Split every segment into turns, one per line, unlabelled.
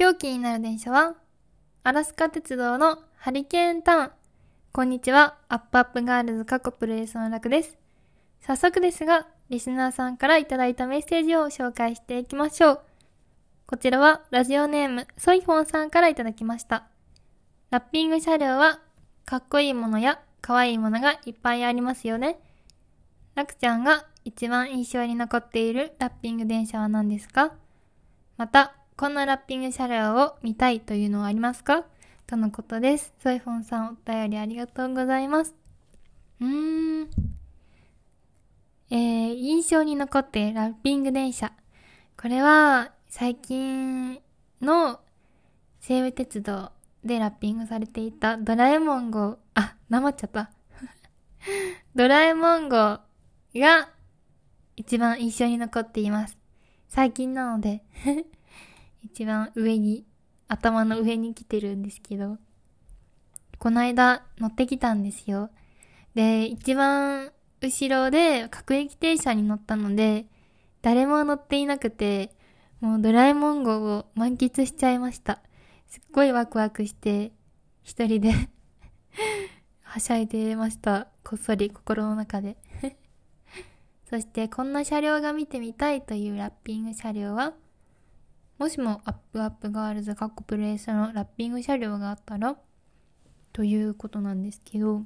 今日気になる電車は、アラスカ鉄道のハリケーンタウン。こんにちは、アップアップガールズかっこプロレスのラクです。早速ですが、リスナーさんからいただいたメッセージを紹介していきましょう。こちらはラジオネームソイフォンさんからいただきました。ラッピング車両はかっこいいものや可愛いものがいっぱいありますよね。ラクちゃんが一番印象に残っているラッピング電車は何ですか？また、こんなラッピング車両を見たいというのはありますか？とのことです。ソイフォンさんお便りありがとうございます。うーん。えー、印象に残ってラッピング電車。これは、最近の西武鉄道でラッピングされていたドラえもん号、あ、なまっちゃった。ドラえもん号が一番印象に残っています。最近なので一番上に、頭の上に来てるんですけど、この間乗ってきたんですよ。で、一番後ろで各駅停車に乗ったので、誰も乗っていなくて、もうドラえもん号を満喫しちゃいました。すっごいワクワクして、一人で はしゃいでました。こっそり心の中で そして、こんな車両が見てみたいというラッピング車両は、もしもアップアップガールズカッコプレイスのラッピング車両があったら、ということなんですけど、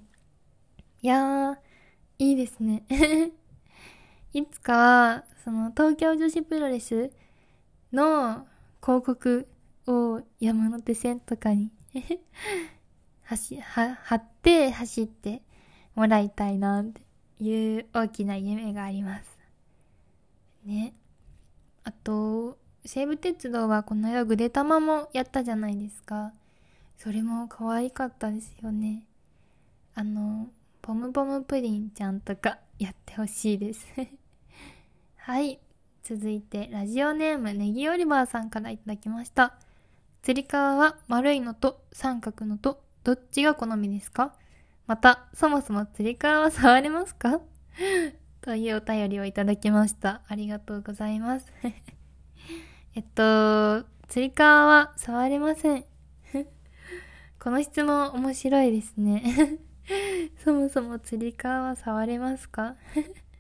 いやー、いいですね。いつかは、その東京女子プロレスの広告を山手線とかに 走は貼って走ってもらいたいなっていう大きな夢があります。ね。あと、西武鉄道はこの間ぐでたまもやったじゃないですか。それも可愛かったですよね。あの、ポムポムプリンちゃんとかやってほしいです。はい。続いて、ラジオネームネギオリバーさんからいただきました。つり革は丸いのと三角のとどっちが好みですか？また、そもそもつり革は触れますか？というお便りをいただきました。ありがとうございます。えっと、つり革は触れません。この質問面白いですね。そもそもつり革は触れますか？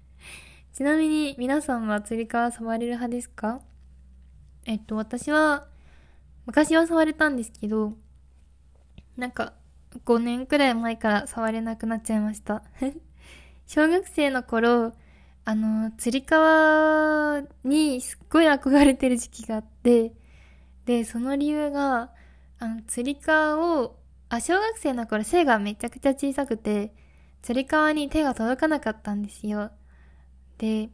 ちなみに皆さんはつり革触れる派ですか？えっと、私は、昔は触れたんですけど、なんか、5年くらい前から触れなくなっちゃいました。小学生の頃、あの、つり革にすっごい憧れてる時期があって、で、その理由が、あの、つり革を、あ、小学生の頃背がめちゃくちゃ小さくて、つり革に手が届かなかったんですよ。で、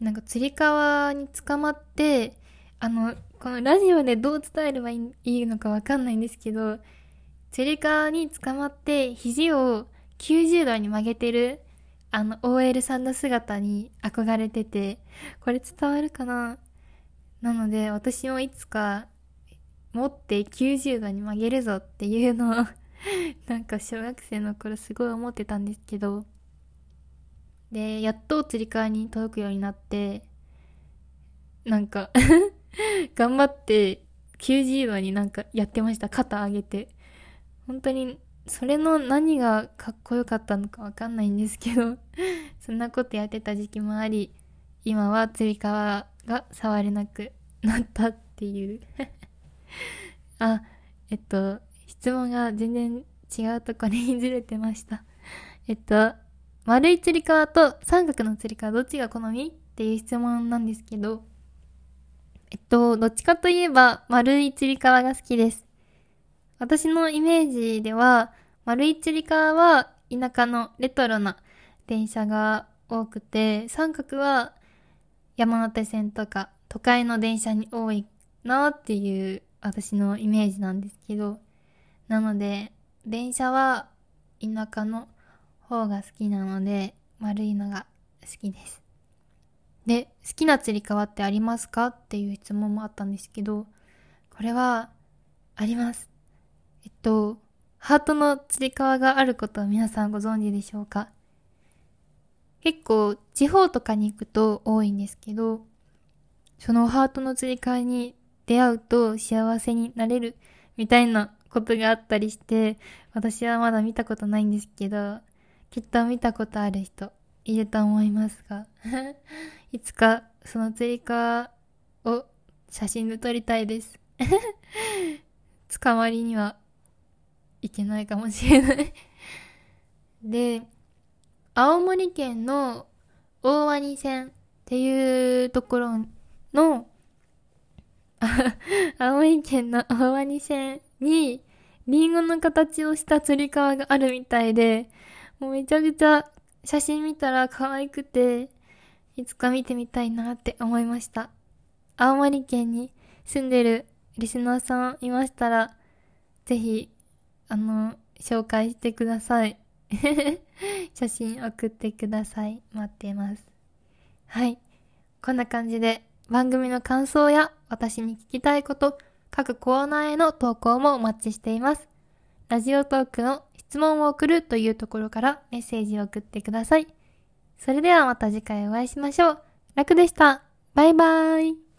なんかつり革に捕まって、あの、このラジオでどう伝えればいいのかわかんないんですけど、つり革に捕まって肘を90度に曲げてる、あの、OL さんの姿に憧れてて、これ伝わるかな？なので、私もいつか持って90度に曲げるぞっていうのを なんか小学生の頃すごい思ってたんですけど、で、やっとつり革に届くようになって、なんか 頑張って90度になんかやってました。肩上げて。本当に、それの何がかっこよかったのかわかんないんですけど、そんなことやってた時期もあり、今はつり革が触れなくなったっていう。あ、えっと、質問が全然違うところにずれてました。えっと、丸いつり革と三角のつり革どっちが好みっていう質問なんですけど、えっと、どっちかといえば丸いつり革が好きです。私のイメージでは、丸いつり革は田舎のレトロな電車が多くて、三角は山手線とか都会の電車に多いなっていう私のイメージなんですけど、なので、電車は田舎の方が好きなので、丸いのが好きです。で、好きなつり革ってありますかっていう質問もあったんですけど、これは、あります。えっと、ハートのつり革があることを皆さんご存知でしょうか？結構、地方とかに行くと多いんですけど、そのハートのつり革に出会うと幸せになれるみたいなことがあったりして、私はまだ見たことないんですけど、きっと見たことある人いると思いますが、いつかその釣り革を写真で撮りたいです。捕まりにはいけないかもしれないで、青森県の大鰐線っていうところの、青森県の大鰐線に、リンゴの形をした釣り革があるみたいで、もうめちゃくちゃ写真見たら可愛くて、いつか見てみたいなって思いました。青森県に住んでるリスナーさんいましたら、ぜひ、あの、紹介してください。写真送ってください。待ってます。はい。こんな感じで番組の感想や私に聞きたいこと、各コーナーへの投稿もお待ちしています。ラジオトークの質問を送るというところからメッセージを送ってください。それではまた次回お会いしましょう。楽でした。バイバーイ。